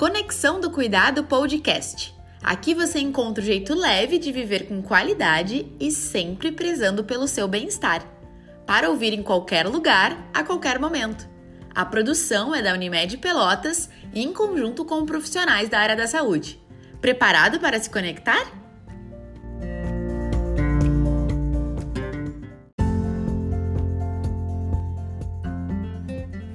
Conexão do Cuidado Podcast. Aqui você encontra o jeito leve de viver com qualidade e sempre prezando pelo seu bem-estar. Para ouvir em qualquer lugar, a qualquer momento. A produção é da Unimed Pelotas em conjunto com profissionais da área da saúde. Preparado para se conectar?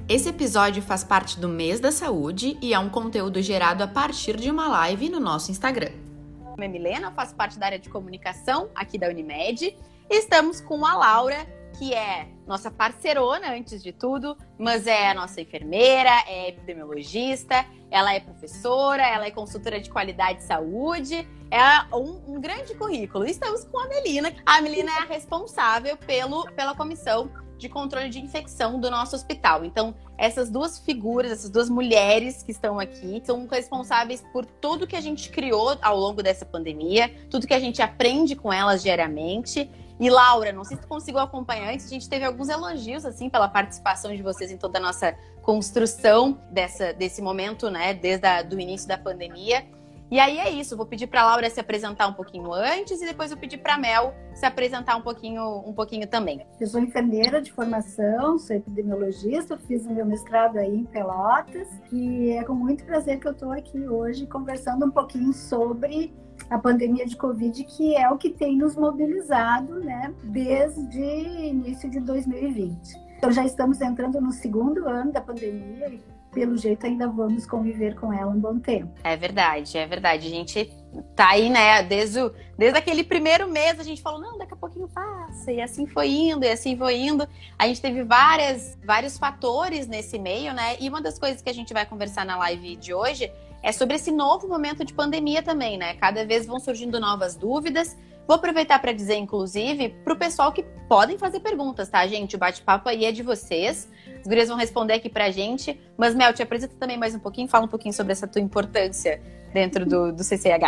Esse episódio faz parte do Mês da Saúde e é um conteúdo gerado a partir de uma live no nosso Instagram. Meu nome é Milena, faço parte da área de comunicação aqui da Unimed. Estamos com a Laura, que é nossa parceirona antes de tudo, mas é a nossa enfermeira, é epidemiologista, ela é professora, ela é consultora de qualidade de saúde, é um, um grande currículo. Estamos com a Melina. A Melina é a responsável pelo, pela comissão de controle de infecção do nosso hospital. Então, essas duas figuras, essas duas mulheres que estão aqui, são responsáveis por tudo que a gente criou ao longo dessa pandemia, tudo que a gente aprende com elas diariamente. E Laura, não sei se tu conseguiu acompanhar antes, a gente teve alguns elogios assim pela participação de vocês em toda a nossa construção dessa, desse momento, né, desde o início da pandemia. E aí é isso, vou pedir para Laura se apresentar um pouquinho antes e depois eu pedir para Mel se apresentar um pouquinho, um pouquinho também. Eu sou enfermeira de formação, sou epidemiologista, fiz o meu mestrado aí em Pelotas e é com muito prazer que eu estou aqui hoje conversando um pouquinho sobre a pandemia de Covid, que é o que tem nos mobilizado, né, desde início de 2020. Então já estamos entrando no segundo ano da pandemia pelo jeito ainda vamos conviver com ela um bom tempo. É verdade, é verdade. A gente tá aí, né, desde, o, desde aquele primeiro mês a gente falou, não, daqui a pouquinho passa, e assim foi indo, e assim foi indo. A gente teve várias, vários fatores nesse meio, né, e uma das coisas que a gente vai conversar na live de hoje é sobre esse novo momento de pandemia também, né, cada vez vão surgindo novas dúvidas, Vou aproveitar para dizer, inclusive, para o pessoal que podem fazer perguntas, tá, gente? O bate-papo aí é de vocês. Os gurias vão responder aqui para a gente. Mas, Mel, te apresenta também mais um pouquinho, fala um pouquinho sobre essa tua importância dentro do, do CCH.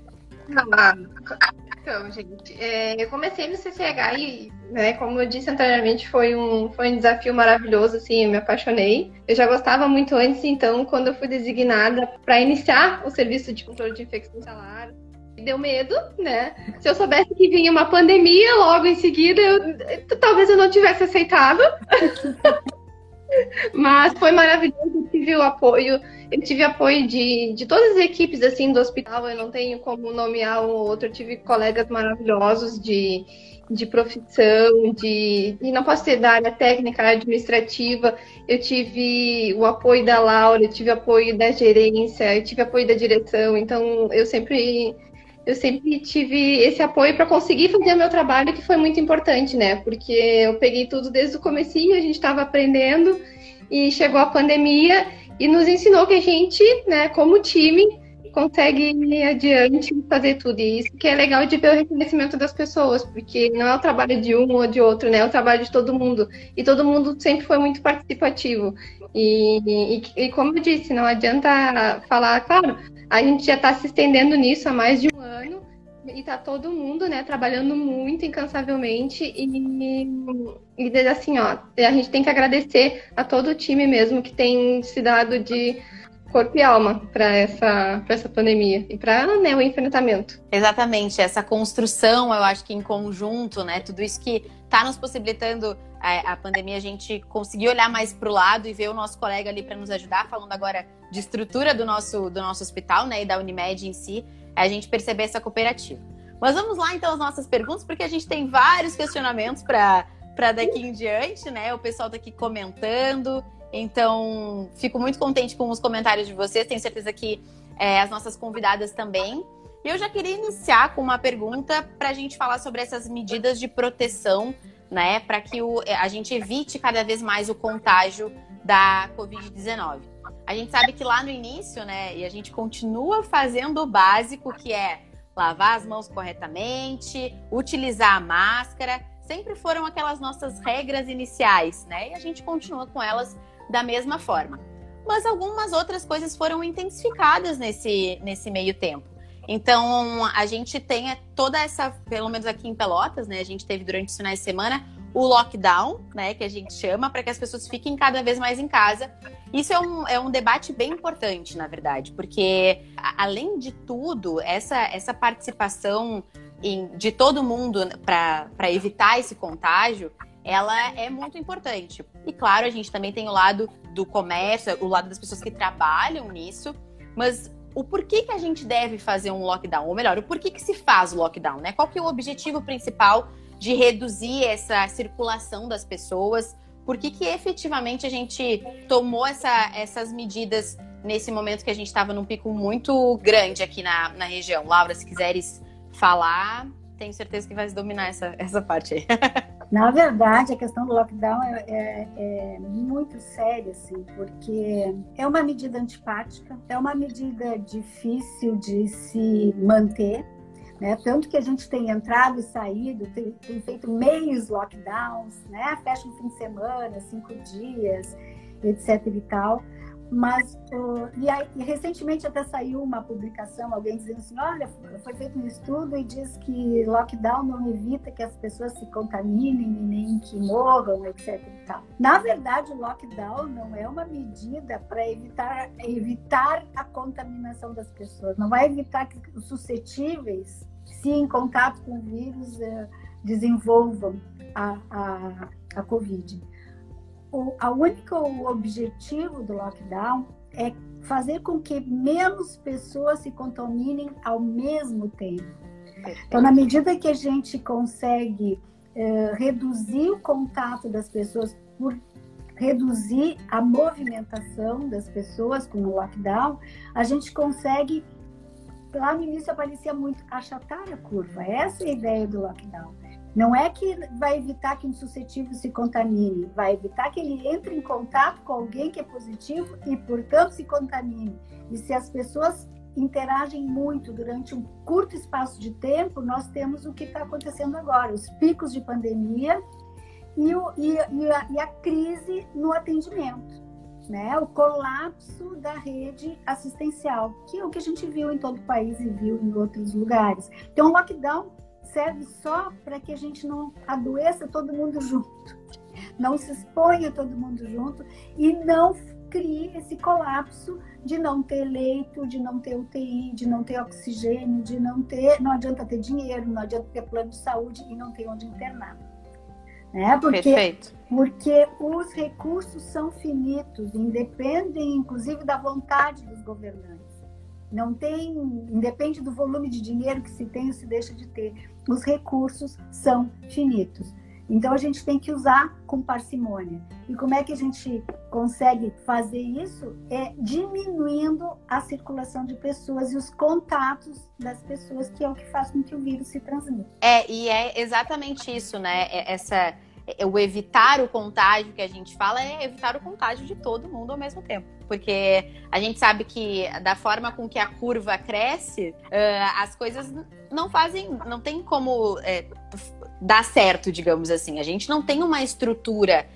Ah, então, gente, é, eu comecei no CCH e, né, como eu disse anteriormente, foi um, foi um desafio maravilhoso, assim, eu me apaixonei. Eu já gostava muito antes, então, quando eu fui designada para iniciar o serviço de controle de infecção salário, deu medo, né? Se eu soubesse que vinha uma pandemia logo em seguida, eu, talvez eu não tivesse aceitado. Mas foi maravilhoso, eu tive o apoio, eu tive apoio de, de todas as equipes assim do hospital, eu não tenho como nomear um ou outro, eu tive colegas maravilhosos de, de profissão, de. E não posso ser da área técnica, área administrativa. Eu tive o apoio da Laura, eu tive apoio da gerência, eu tive apoio da direção, então eu sempre eu sempre tive esse apoio para conseguir fazer o meu trabalho, que foi muito importante, né? Porque eu peguei tudo desde o comecinho, a gente estava aprendendo e chegou a pandemia e nos ensinou que a gente, né, como time, consegue ir adiante e fazer tudo. E isso que é legal de ver o reconhecimento das pessoas, porque não é o trabalho de um ou de outro, né? É o trabalho de todo mundo. E todo mundo sempre foi muito participativo. E, e, e como eu disse, não adianta falar, claro, a gente já está se estendendo nisso há mais de um ano e está todo mundo, né, trabalhando muito incansavelmente e, e assim, ó, a gente tem que agradecer a todo o time mesmo que tem se dado de corpo e alma para essa, essa pandemia e para né, o enfrentamento. Exatamente, essa construção, eu acho que em conjunto, né, tudo isso que está nos possibilitando a, a, pandemia, a gente conseguir olhar mais para o lado e ver o nosso colega ali para nos ajudar, falando agora de estrutura do nosso, do nosso hospital né, e da Unimed em si, é a gente perceber essa cooperativa. Mas vamos lá então as nossas perguntas, porque a gente tem vários questionamentos para daqui em diante, né? O pessoal está aqui comentando. Então, fico muito contente com os comentários de vocês. Tenho certeza que é, as nossas convidadas também. E eu já queria iniciar com uma pergunta para a gente falar sobre essas medidas de proteção, né? Para que o, a gente evite cada vez mais o contágio da Covid-19. A gente sabe que lá no início, né? E a gente continua fazendo o básico, que é lavar as mãos corretamente, utilizar a máscara. Sempre foram aquelas nossas regras iniciais, né? E a gente continua com elas da mesma forma. Mas algumas outras coisas foram intensificadas nesse, nesse meio tempo. Então, a gente tem toda essa, pelo menos aqui em Pelotas, né? A gente teve durante os finais de semana o lockdown, né, que a gente chama, para que as pessoas fiquem cada vez mais em casa. Isso é um, é um debate bem importante, na verdade, porque, além de tudo, essa, essa participação em, de todo mundo para evitar esse contágio, ela é muito importante. E, claro, a gente também tem o lado do comércio, o lado das pessoas que trabalham nisso, mas o porquê que a gente deve fazer um lockdown, ou melhor, o porquê que se faz o lockdown, né? Qual que é o objetivo principal de reduzir essa circulação das pessoas? Por que, que efetivamente a gente tomou essa, essas medidas nesse momento que a gente estava num pico muito grande aqui na, na região? Laura, se quiseres falar, tenho certeza que vai dominar essa, essa parte aí. Na verdade, a questão do lockdown é, é, é, muito séria, assim, porque é uma medida antipática, é uma medida difícil de se manter, né? Tanto que a gente tem entrado e saído, tem, tem feito meios lockdowns, né? Fecha um fim de semana, cinco dias, etc e tal. Mas, uh, e, aí, e, recentemente até saiu uma publicação, alguém dizendo assim, olha, foi feito um estudo e diz que lockdown não evita que as pessoas se contaminem e nem que morram, etc. Na verdade, o lockdown não é uma medida para evitar, evitar a contaminação das pessoas, não vai evitar que os suscetíveis, se em contato com o vírus, uh, desenvolvam a, a, a Covid o a único objetivo do lockdown é fazer com que menos pessoas se contaminem ao mesmo tempo. Então, na medida que a gente consegue eh, reduzir o contato das pessoas por reduzir a movimentação das pessoas com o lockdown, a gente consegue lá no início aparecia muito achatar a curva. Essa é a ideia do lockdown. Não é que vai evitar que um suscetível se contamine, vai evitar que ele entre em contato com alguém que é positivo e, portanto, se contamine. E se as pessoas interagem muito durante um curto espaço de tempo, nós temos o que está acontecendo agora: os picos de pandemia e, o, e, e, a, e a crise no atendimento. Né, o colapso da rede assistencial, que é o que a gente viu em todo o país e viu em outros lugares. Então, o lockdown serve só para que a gente não adoeça todo mundo junto, não se exponha todo mundo junto e não crie esse colapso de não ter leito, de não ter UTI, de não ter oxigênio, de não ter, não adianta ter dinheiro, não adianta ter plano de saúde e não ter onde internar. Né? Porque, Perfeito. porque os recursos são finitos, independem inclusive da vontade dos governantes. Não tem, independe do volume de dinheiro que se tem ou se deixa de ter. Os recursos são finitos. Então a gente tem que usar com parcimônia. E como é que a gente consegue fazer isso? É diminuindo a circulação de pessoas e os contatos das pessoas, que é o que faz com que o vírus se transmita. É, e é exatamente isso, né? É, essa o evitar o contágio que a gente fala é evitar o contágio de todo mundo ao mesmo tempo. Porque a gente sabe que da forma com que a curva cresce, uh, as coisas não fazem, não tem como é, dar certo, digamos assim. A gente não tem uma estrutura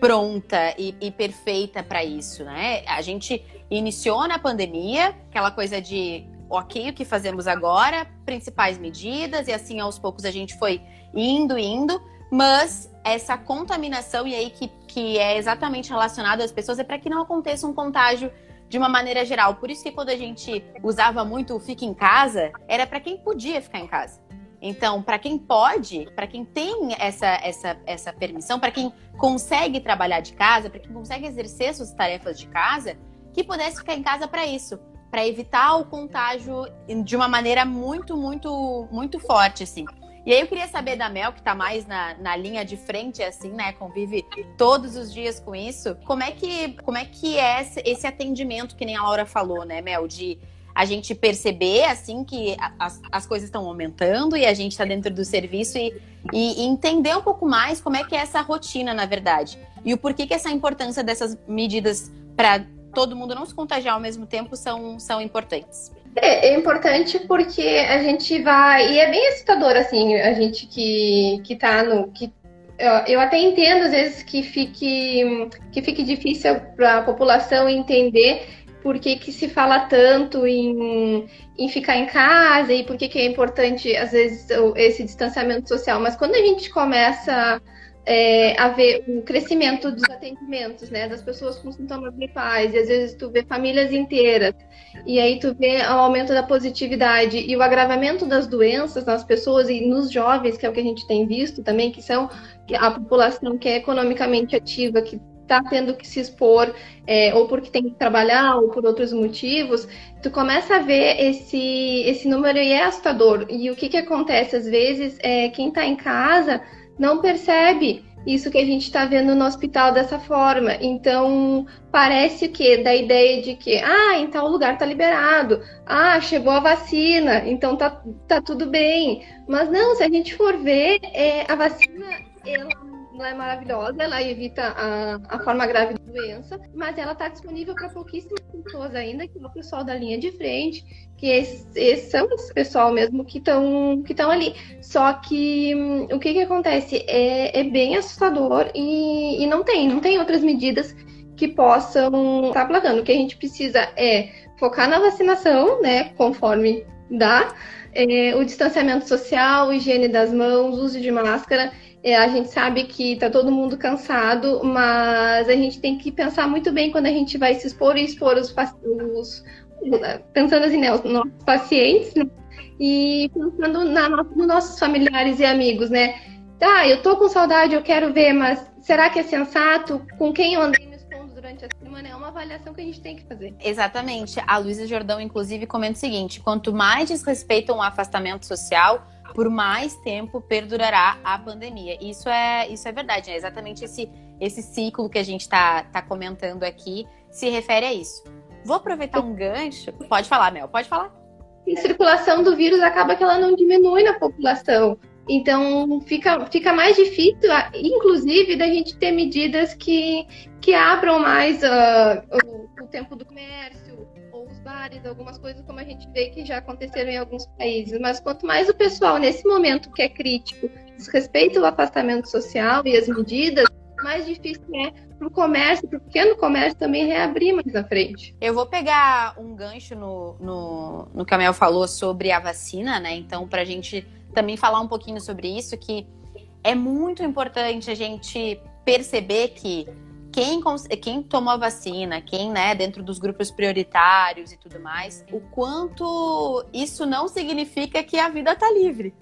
pronta e, e perfeita para isso, né? A gente iniciou na pandemia, aquela coisa de ok, o que fazemos agora, principais medidas, e assim aos poucos a gente foi indo, indo, mas essa contaminação, e aí que, que é exatamente relacionado às pessoas, é para que não aconteça um contágio de uma maneira geral. Por isso que quando a gente usava muito o fica em casa, era para quem podia ficar em casa. Então, para quem pode, para quem tem essa, essa, essa permissão, para quem consegue trabalhar de casa, para quem consegue exercer suas tarefas de casa, que pudesse ficar em casa para isso, para evitar o contágio de uma maneira muito, muito, muito forte, assim. E aí eu queria saber da Mel, que está mais na, na linha de frente, assim, né? Convive todos os dias com isso. Como é que, como é, que é esse atendimento que nem a Laura falou, né, Mel? De a gente perceber, assim, que as, as coisas estão aumentando e a gente está dentro do serviço e, e, entender um pouco mais como é que é essa rotina, na verdade. E o porquê que essa importância dessas medidas para todo mundo não se contagiar ao mesmo tempo são, são importantes. É, é, importante porque a gente vai. E é bem assustador, assim, a gente que, que tá no. Que, eu, eu até entendo, às vezes, que fique, que fique difícil para a população entender por que, que se fala tanto em, em ficar em casa e por que, que é importante, às vezes, esse distanciamento social. Mas quando a gente começa é, a ver o crescimento dos atendimentos, né, das pessoas com sintomas gripais, e às vezes tu vê famílias inteiras, e aí tu vê o aumento da positividade e o agravamento das doenças nas pessoas e nos jovens, que é o que a gente tem visto também, que são a população que é economicamente ativa, que está tendo que se expor, é, ou porque tem que trabalhar, ou por outros motivos, tu começa a ver esse, esse número e é assustador. E o que, que acontece? Às vezes, é, quem está em casa não percebe isso que a gente está vendo no hospital dessa forma. Então, parece que da ideia de que, ah, em tal lugar está liberado, ah, chegou a vacina, então tá, tá tudo bem. Mas não, se a gente for ver, é, a vacina ela ela é maravilhosa, ela evita a, a forma grave da doença, mas ela está disponível para pouquíssimas pessoas ainda, que é o pessoal da linha de frente, que esses, esses são esse pessoal mesmo que estão que ali. Só que hum, o que, que acontece? É, é bem assustador e, e não tem, não tem outras medidas que possam estar tá plagando. O que a gente precisa é focar na vacinação, né, conforme dá, é, o distanciamento social, higiene das mãos, uso de máscara a gente sabe que está todo mundo cansado, mas a gente tem que pensar muito bem quando a gente vai se expor e expor os, os pensando assim, né, os nossos pacientes, né? E pensando na, nos nossos familiares e amigos, né? Tá, eu tô com saudade, eu quero ver, mas será que é sensato? Com quem eu andei me expondo durante a semana? É uma avaliação que a gente tem que fazer. Exatamente. A Luísa Jordão, inclusive, comenta o seguinte: quanto mais desrespeitam o afastamento social, por mais tempo perdurará a pandemia. Isso é, isso é verdade, é exatamente esse, esse ciclo que a gente está tá comentando aqui se refere a isso. Vou aproveitar um gancho. Pode falar, Mel, pode falar. A circulação do vírus acaba que ela não diminui na população. Então fica, fica mais difícil, inclusive, da gente ter medidas que, que abram mais uh, o, o tempo do comércio bares, algumas coisas como a gente vê que já aconteceram em alguns países. Mas quanto mais o pessoal, nesse momento que é crítico, desrespeita o afastamento social e as medidas, mais difícil é para o comércio, para o pequeno comércio também reabrir mais na frente. Eu vou pegar um gancho no, no, no que a Mel falou sobre a vacina, né? Então, para a gente também falar um pouquinho sobre isso, que é muito importante a gente perceber que quem, quem tomou a vacina, quem, né, dentro dos grupos prioritários e tudo mais, o quanto isso não significa que a vida tá livre.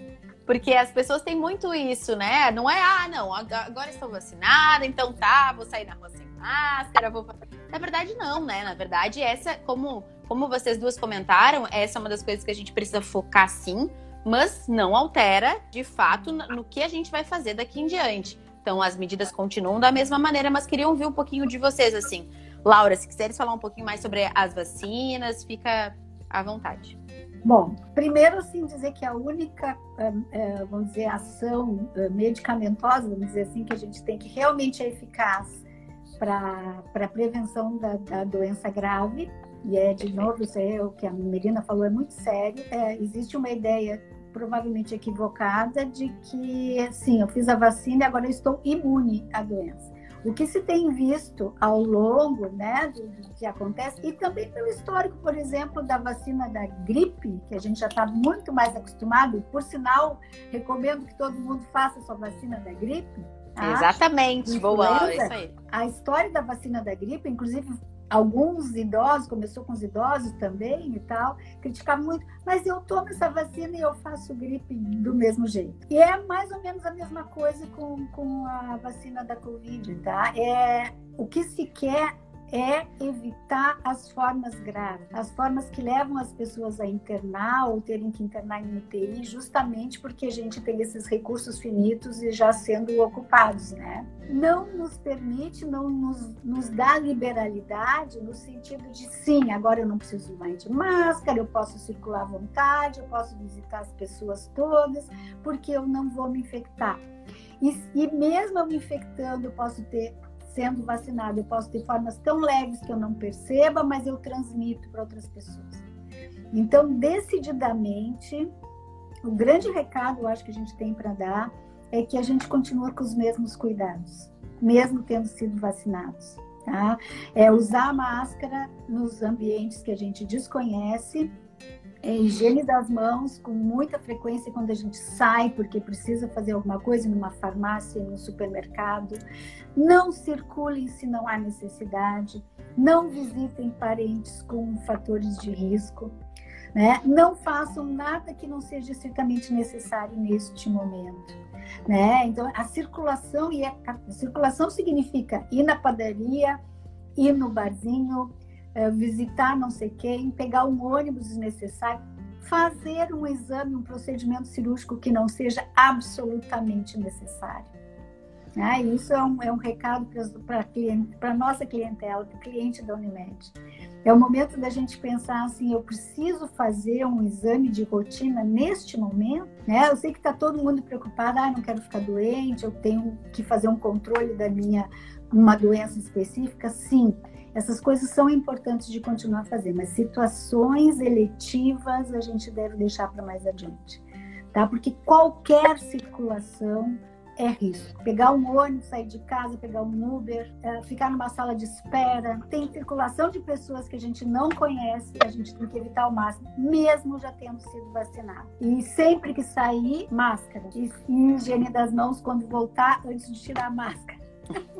Porque as pessoas têm muito isso, né? Não é, ah, não, agora estou vacinada, então tá, vou sair na rua sem máscara, vou. Na verdade, não, né? Na verdade, essa, como, como vocês duas comentaram, essa é uma das coisas que a gente precisa focar sim, mas não altera, de fato, no que a gente vai fazer daqui em diante. Então as medidas continuam da mesma maneira, mas queria ouvir um pouquinho de vocês, assim. Laura, se quiseres falar um pouquinho mais sobre as vacinas, fica à vontade. Bom, primeiro, assim, dizer que a única, é, é, vamos dizer, ação é, medicamentosa, vamos dizer assim, que a gente tem que realmente é eficaz para a prevenção da, da, doença grave, e é, de novo, isso é o que a Merina falou, é muito sério, é, existe uma ideia provavelmente equivocada de que, sim, eu fiz a vacina e agora eu estou imune à doença. O que se tem visto ao longo né, do, do, que acontece, e também pelo histórico, por exemplo, da vacina da gripe, que a gente já está muito mais acostumado, por sinal, recomendo que todo mundo faça sua vacina da gripe. Tá? Exatamente, boa, é isso aí. A história da vacina da gripe, inclusive alguns idosos, começou com os idosos também e tal, criticavam muito, mas eu tomo essa vacina e eu faço gripe do mesmo jeito. E é mais ou menos a mesma coisa com, com a vacina da Covid, tá? É, o que se quer é evitar as formas graves, as formas que levam as pessoas a internar ou terem que internar em UTI, justamente porque a gente tem esses recursos finitos e já sendo ocupados, né? Não nos permite, não nos, nos dá liberalidade no sentido de sim, agora eu não preciso mais de máscara, eu posso circular à vontade, eu posso visitar as pessoas todas, porque eu não vou me infectar. E, e mesmo eu me infectando, eu posso ter sendo vacinado, eu posso ter formas tão leves que eu não perceba, mas eu transmito para outras pessoas. Então, decididamente, o grande recado, eu acho que a gente tem para dar é que a gente continua com os mesmos cuidados, mesmo tendo sido vacinados. Tá? É usar máscara nos ambientes que a gente desconhece, é, higiene das mãos com muita frequência quando a gente sai, porque precisa fazer alguma coisa numa farmácia, no supermercado. Não circulem se não há necessidade. Não visitem parentes com fatores de risco. Né? Não façam nada que não seja estritamente necessário neste momento. Né? Então, a circulação e a, a circulação significa ir na padaria, ir no barzinho, é, visitar não sei quem, pegar um ônibus desnecessário, fazer um exame, um procedimento cirúrgico que não seja absolutamente necessário. Ah, isso é um, é um recado para a nossa clientela, para o cliente da Unimed. É o momento da gente pensar assim, eu preciso fazer um exame de rotina neste momento, né? Eu sei que está todo mundo preocupado, ah, não quero ficar doente, eu tenho que fazer um controle da minha uma doença específica, sim. Essas coisas são importantes de continuar a fazer, mas situações eletivas a gente deve deixar para mais adiante, tá? Porque qualquer circulação é risco. Pegar um ônibus, sair de casa, pegar um Uber, é, ficar numa sala de espera, tem circulação de pessoas que a gente não conhece, a gente tem que evitar ao máximo, mesmo já tendo sido vacinado. E sempre que sair, máscara. E higiene das mãos quando voltar, antes de tirar a máscara.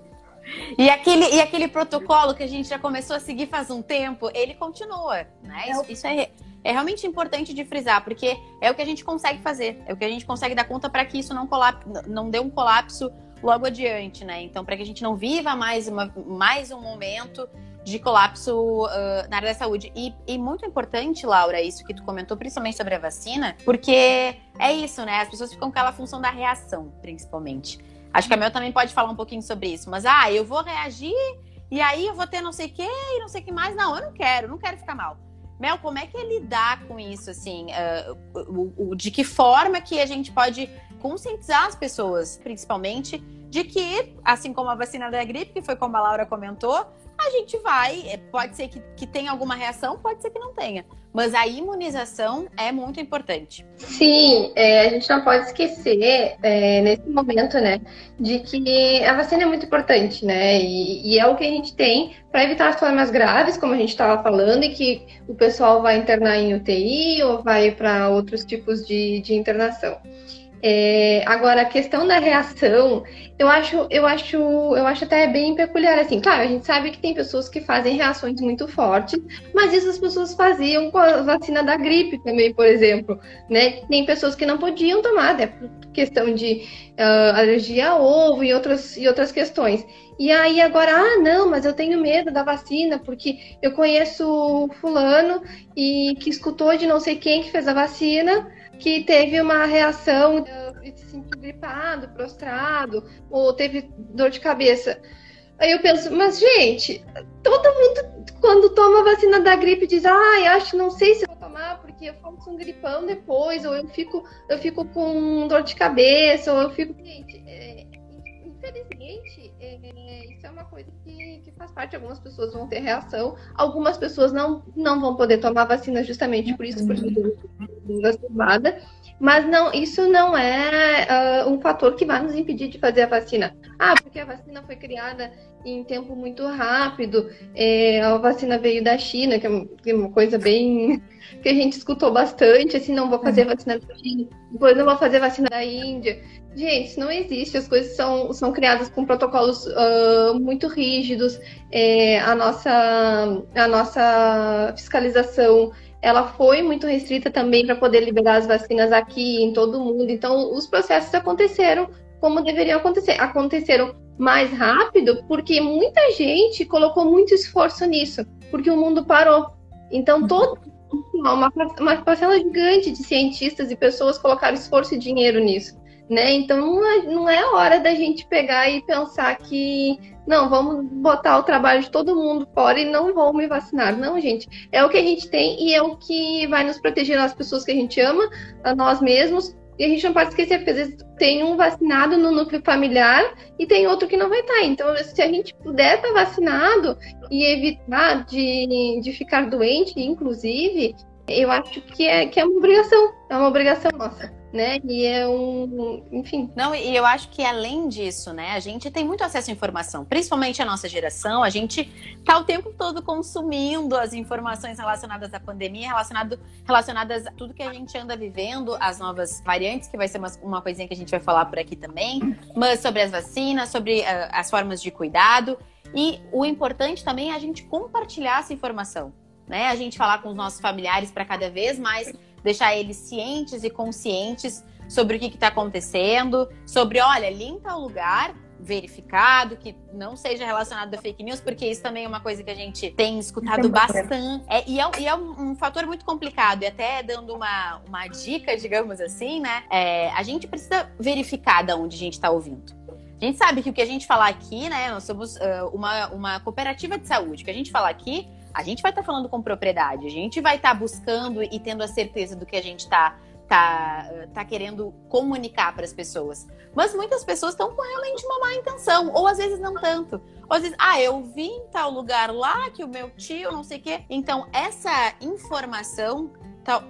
E aquele, e aquele protocolo que a gente já começou a seguir faz um tempo, ele continua, né? Isso, isso é, é realmente importante de frisar, porque é o que a gente consegue fazer, é o que a gente consegue dar conta para que isso não, colapse, não dê um colapso logo adiante, né? Então, para que a gente não viva mais, uma, mais um momento de colapso uh, na área da saúde. E, e, muito importante, Laura, isso que tu comentou, principalmente sobre a vacina, porque é isso, né? As pessoas ficam com aquela função da reação, principalmente. Acho que a Mel também pode falar um pouquinho sobre isso. Mas, ah, eu vou reagir e aí eu vou ter não sei o que e não sei o que mais. Não, eu não quero, não quero ficar mal. Mel, como é que é lidar com isso, assim? Uh, o, o, de que forma que a gente pode conscientizar as pessoas, principalmente, de que, assim como a vacina da gripe, que foi como a Laura comentou, a gente vai, é, pode ser que, que tenha alguma reação, pode ser que não tenha. Mas a imunização é muito importante. Sim, é, a gente não pode esquecer é, nesse momento, né, de que a vacina é muito importante, né, e, e é o que a gente tem para evitar as formas graves, como a gente estava falando, e que o pessoal vai internar em UTI ou vai para outros tipos de, de internação. É, agora, a questão da reação, eu acho, eu acho, eu acho até bem peculiar. Assim, claro, a gente sabe que tem pessoas que fazem reações muito fortes, mas isso as pessoas faziam com a vacina da gripe também, por exemplo. Né? Tem pessoas que não podiam tomar, né, por questão de uh, alergia a ovo e outras, e outras questões. E aí agora, ah, não, mas eu tenho medo da vacina, porque eu conheço fulano e que escutou de não sei quem que fez a vacina que teve uma reação de se sentir gripado, prostrado, ou teve dor de cabeça. Aí eu penso, mas gente, todo mundo quando toma vacina da gripe diz, ai, ah, acho, não sei se vou tomar porque eu faço um gripão depois, ou eu fico, eu fico com dor de cabeça, ou eu fico, gente, é, infelizmente, é, isso é uma coisa que, que faz parte. Algumas pessoas vão ter reação, algumas pessoas não, não vão poder tomar vacina justamente por isso, por exacerbada. Mas não, isso não é uh, um fator que vai nos impedir de fazer a vacina. Ah, porque a vacina foi criada em tempo muito rápido, é, a vacina veio da China, que é uma coisa bem que a gente escutou bastante, assim, não vou fazer uhum. vacina da China, depois não vou fazer vacina da Índia. Gente, isso não existe. As coisas são, são criadas com protocolos uh, muito rígidos. É, a, nossa, a nossa fiscalização ela foi muito restrita também para poder liberar as vacinas aqui em todo o mundo. Então, os processos aconteceram como deveriam acontecer. Aconteceram mais rápido porque muita gente colocou muito esforço nisso, porque o mundo parou. Então, uhum. todo, uma, uma parcela gigante de cientistas e pessoas colocaram esforço e dinheiro nisso. Né? Então não é, é hora da gente pegar e pensar que não, vamos botar o trabalho de todo mundo fora e não vão me vacinar. Não, gente, é o que a gente tem e é o que vai nos proteger as pessoas que a gente ama, a nós mesmos. E a gente não pode esquecer, porque às vezes tem um vacinado no núcleo familiar e tem outro que não vai estar. Então, se a gente puder estar vacinado e evitar de, de ficar doente, inclusive, eu acho que é, que é uma obrigação, é uma obrigação nossa né? E é um, enfim. Não, e eu acho que além disso, né, a gente tem muito acesso à informação, principalmente a nossa geração, a gente tá o tempo todo consumindo as informações relacionadas à pandemia, relacionado, relacionadas a tudo que a gente anda vivendo, as novas variantes, que vai ser uma, uma coisinha que a gente vai falar por aqui também, mas sobre as vacinas, sobre uh, as formas de cuidado. E o importante também é a gente compartilhar essa informação. Né? A gente falar com os nossos familiares para cada vez mais deixar eles cientes e conscientes sobre o que está acontecendo, sobre, olha, limpa o lugar, verificado, que não seja relacionado a fake news, porque isso também é uma coisa que a gente tem escutado bastante. É, e é, e é um, um, fator muito complicado. E até dando uma, uma dica, digamos assim, né? É, a gente precisa verificar de onde a gente está ouvindo. A gente sabe que o que a gente falar aqui, né? Nós somos uh, uma, uma cooperativa de saúde. O que a gente falar aqui a gente vai estar tá falando com propriedade, a gente vai estar tá buscando e tendo a certeza do que a gente está tá, tá querendo comunicar para as pessoas. Mas muitas pessoas estão com realmente uma má intenção, ou às vezes não tanto. Ou às vezes, ah, eu vi em tal lugar lá que o meu tio, não sei o quê. Então, essa informação,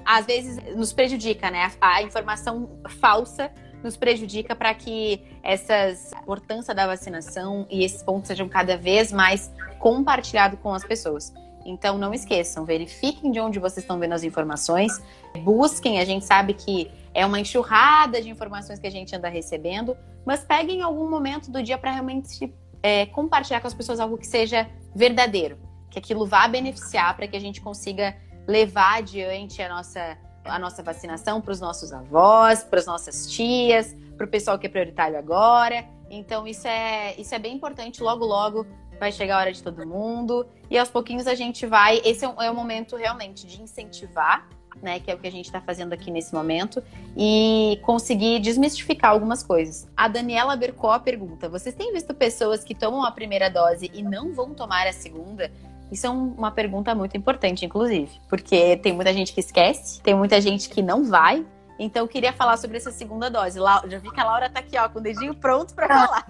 às vezes, nos prejudica, né? A, a informação falsa nos prejudica para que essas a importância da vacinação e esses pontos sejam cada vez mais compartilhados com as pessoas. Então não esqueçam, verifiquem de onde vocês estão vendo as informações, busquem, a gente sabe que é uma enxurrada de informações que a gente anda recebendo, mas peguem algum momento do dia para realmente é, compartilhar com as pessoas algo que seja verdadeiro, que aquilo vá beneficiar para que a gente consiga levar adiante a nossa, a nossa vacinação para os nossos avós, para as nossas tias, para o pessoal que é prioritário agora. Então isso é, isso é bem importante. Logo, logo vai chegar a hora de todo mundo. E aos pouquinhos a gente vai. Esse é, um, é o momento realmente de incentivar, né? Que é o que a gente está fazendo aqui nesse momento, e conseguir desmistificar algumas coisas. A Daniela Bercó pergunta: vocês têm visto pessoas que tomam a primeira dose e não vão tomar a segunda? Isso é um, uma pergunta muito importante, inclusive, porque tem muita gente que esquece, tem muita gente que não vai. Então, eu queria falar sobre essa segunda dose. Já vi que a Laura está aqui, ó, com o dedinho pronto para ah. falar.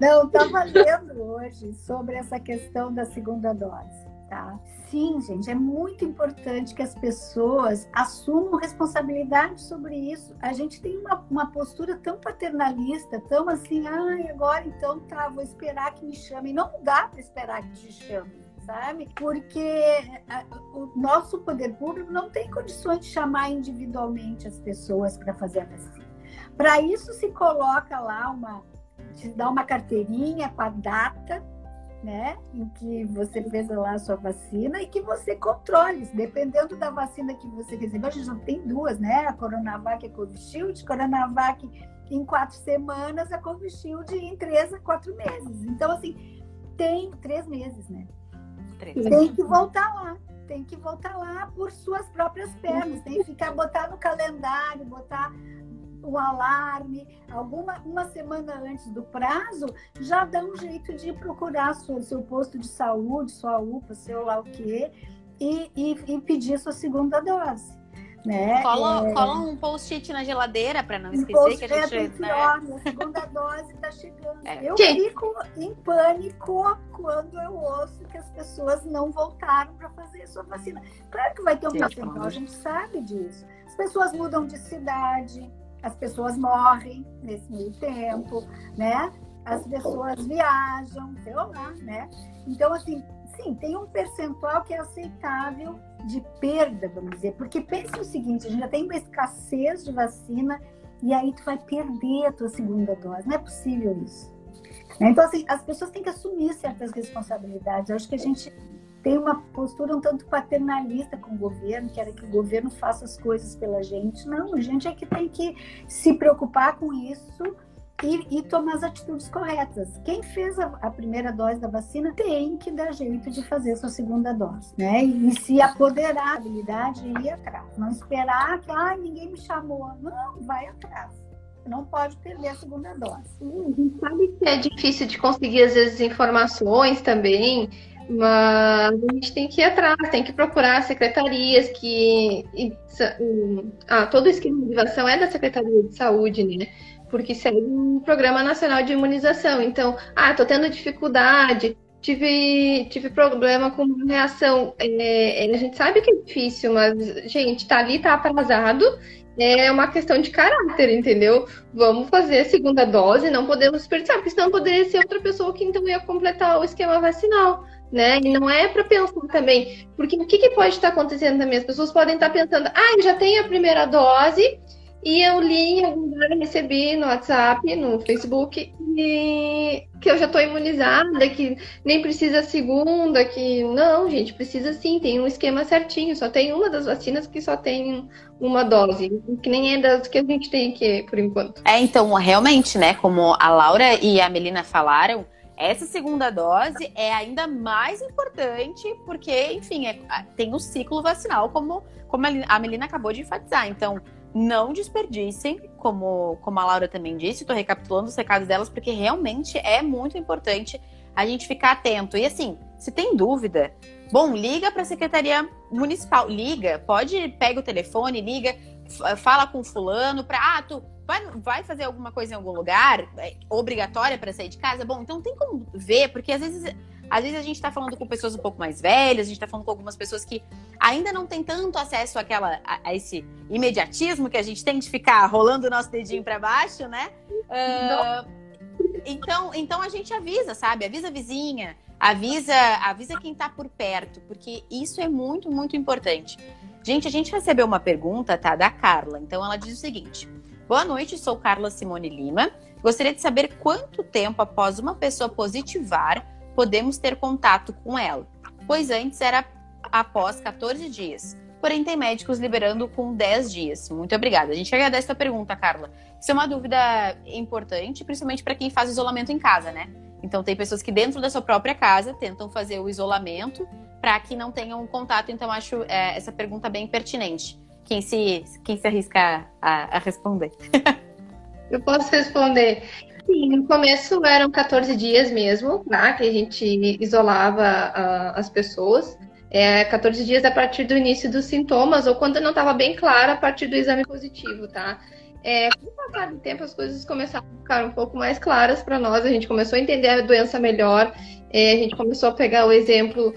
Não, estava lendo hoje sobre essa questão da segunda dose, tá? Sim, gente, é muito importante que as pessoas assumam responsabilidade sobre isso. A gente tem uma, uma postura tão paternalista, tão assim, ai, agora então tá, vou esperar que me chamem. Não dá para esperar que te chamem sabe? Porque o nosso poder público não tem condições de chamar individualmente as pessoas para fazer a vacina. Para isso se coloca lá uma, te dá uma carteirinha com a data, né, em que você fez lá a sua vacina e que você controle, dependendo da vacina que você recebeu. A gente já tem duas, né? A Coronavac e a Covishield. Coronavac em quatro semanas, a Covishield em três a quatro meses. Então, assim, tem três meses, né? Três. Tem que voltar lá. Tem que voltar lá por suas próprias pernas. Tem que ficar, botar no calendário, botar um alarme, alguma uma semana antes do prazo, já dá um jeito de procurar seu, seu posto de saúde, sua UPA, seu lá o quê, e, e, e pedir sua segunda dose. Né? Cola, é... cola um post-it na geladeira para não esquecer que a gente. Né? a segunda dose está chegando. É. Eu fico em pânico quando eu ouço que as pessoas não voltaram para fazer a sua vacina. Claro que vai ter um percentual, a gente sabe disso. As pessoas mudam de cidade, as pessoas morrem nesse meio tempo, né? As pessoas viajam, sei lá, né? Então, assim, sim, tem um percentual que é aceitável de perda, vamos dizer, porque pense o seguinte, a gente já tem uma escassez de vacina e aí tu vai perder a tua segunda dose. Não é possível isso. Então, assim, as pessoas têm que assumir certas responsabilidades. Eu acho que a gente tem uma postura um tanto paternalista com o governo, que era que o governo faça as coisas pela gente. Não, a gente é que tem que se preocupar com isso e, e tomar as atitudes corretas. Quem fez a, a, primeira dose da vacina tem que dar jeito de fazer sua segunda dose, né? E, e se apoderar da habilidade e ir atrás. Não esperar que, ah, ninguém me chamou. Não, vai atrás não pode perder a segunda dose. a gente sabe que é difícil de conseguir, às vezes, informações também. Mas a gente tem que ir atrás, tem que procurar secretarias que. Ah, todo o esquema de imunização é da Secretaria de Saúde, né? Porque segue o Programa Nacional de Imunização. Então, ah, tô tendo dificuldade, tive, tive problema com reação. É, a gente sabe que é difícil, mas, gente, tá ali, tá atrasado. É uma questão de caráter, entendeu? Vamos fazer a segunda dose, não podemos desperdiçar, porque senão poderia ser outra pessoa que então ia completar o esquema vacinal né? E não é para pensar também, porque o que, que pode estar acontecendo também? As pessoas podem estar pensando, ah, já tenho a primeira dose e eu li em algum lugar, recebi no WhatsApp, no Facebook, e que eu já estou imunizada, que nem precisa a segunda, que não, gente, precisa sim, tem um esquema certinho, só tem uma das vacinas que só tem uma dose, que nem é das que a gente tem aqui por enquanto. É, então, realmente, né, como a Laura e a Melina falaram, essa segunda dose é ainda mais importante porque, enfim, é, tem o ciclo vacinal, como, como a Melina acabou de enfatizar. Então, não desperdicem, como, como a Laura também disse, estou recapitulando os recados delas, porque realmente é muito importante a gente ficar atento. E assim, se tem dúvida, bom, liga para a Secretaria Municipal, liga, pode, pega o telefone, liga, fala com fulano para, ah, tu vai, vai fazer alguma coisa em algum lugar, é obrigatória para sair de casa? Bom, então tem como ver, porque às vezes, às vezes a gente está falando com pessoas um pouco mais velhas, a gente está falando com algumas pessoas que ainda não tem tanto acesso àquela, a, a esse imediatismo que a gente tem de ficar rolando o nosso dedinho para baixo, né? Uh, então, então a gente avisa, sabe? Avisa a vizinha, avisa, avisa quem está por perto, porque isso é muito, muito importante. Gente, a gente recebeu uma pergunta, tá, da Carla. Então ela diz o seguinte: Boa noite, sou Carla Simone Lima. Gostaria de saber quanto tempo após uma pessoa positivar podemos ter contato com ela, pois antes era após 14 dias. Porém, tem médicos liberando com 10 dias. Muito obrigada. A gente agradece a pergunta, Carla. Isso é uma dúvida importante, principalmente para quem faz isolamento em casa, né? Então, tem pessoas que dentro da sua própria casa tentam fazer o isolamento para que não tenham contato. Então, acho é, essa pergunta bem pertinente quem se, quem se arrisca a, a responder? Eu posso responder. Sim, no começo eram 14 dias mesmo, tá? Que a gente isolava uh, as pessoas. É, 14 dias a partir do início dos sintomas, ou quando não estava bem claro, a partir do exame positivo, tá? É, com o passar do tempo, as coisas começaram a ficar um pouco mais claras para nós, a gente começou a entender a doença melhor, é, a gente começou a pegar o exemplo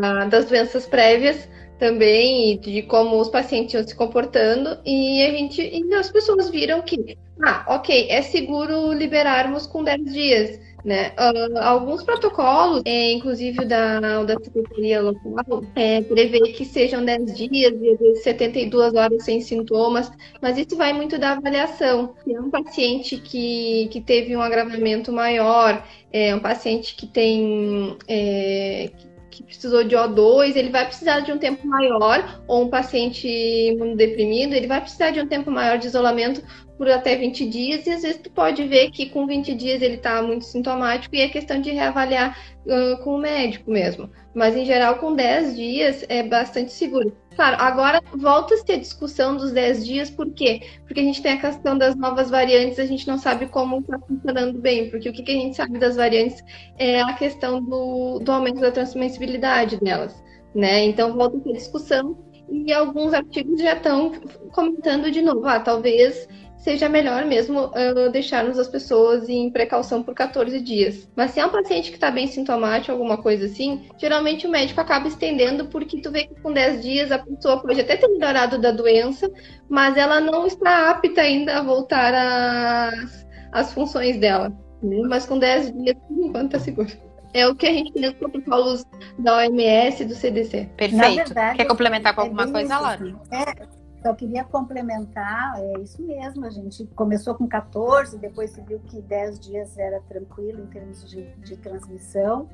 da, das doenças prévias, também de como os pacientes iam se comportando e a gente e as pessoas viram que ah, ok, é seguro liberarmos com 10 dias. Né? Uh, alguns protocolos, é, inclusive da, da Secretaria Local, é, prevê que sejam 10 dias e 72 horas sem sintomas, mas isso vai muito da avaliação. É um paciente que, que teve um agravamento maior, é um paciente que tem. É, que precisou de O2, ele vai precisar de um tempo maior, ou um paciente imunodeprimido, ele vai precisar de um tempo maior de isolamento por até 20 dias, e às vezes tu pode ver que com 20 dias ele está muito sintomático e é questão de reavaliar uh, com o médico mesmo. Mas em geral, com 10 dias é bastante seguro. Claro, agora volta-se a discussão dos 10 dias, por quê? Porque a gente tem a questão das novas variantes, a gente não sabe como está funcionando bem, porque o que, que, a gente sabe das variantes é a questão do, do aumento da transmissibilidade delas, né? Então volta-se a discussão e alguns artigos já estão comentando de novo, ah, talvez seja melhor mesmo uh, deixarmos as pessoas em precaução por 14 dias. Mas se é um paciente que está bem sintomático, alguma coisa assim, geralmente o médico acaba estendendo porque tu vê que com 10 dias a pessoa pode até ter melhorado da doença, mas ela não está apta ainda a voltar às, às funções dela. Né? Mas com 10 dias, por enquanto, está seguro. É o que a gente tem nos protocolos da OMS e do CDC. Perfeito. Verdade, Quer complementar com é alguma coisa, Laura? Assim. É, só queria complementar, é isso mesmo, a gente começou com 14, depois se viu que 10 dias era tranquilo em termos de, de transmissão,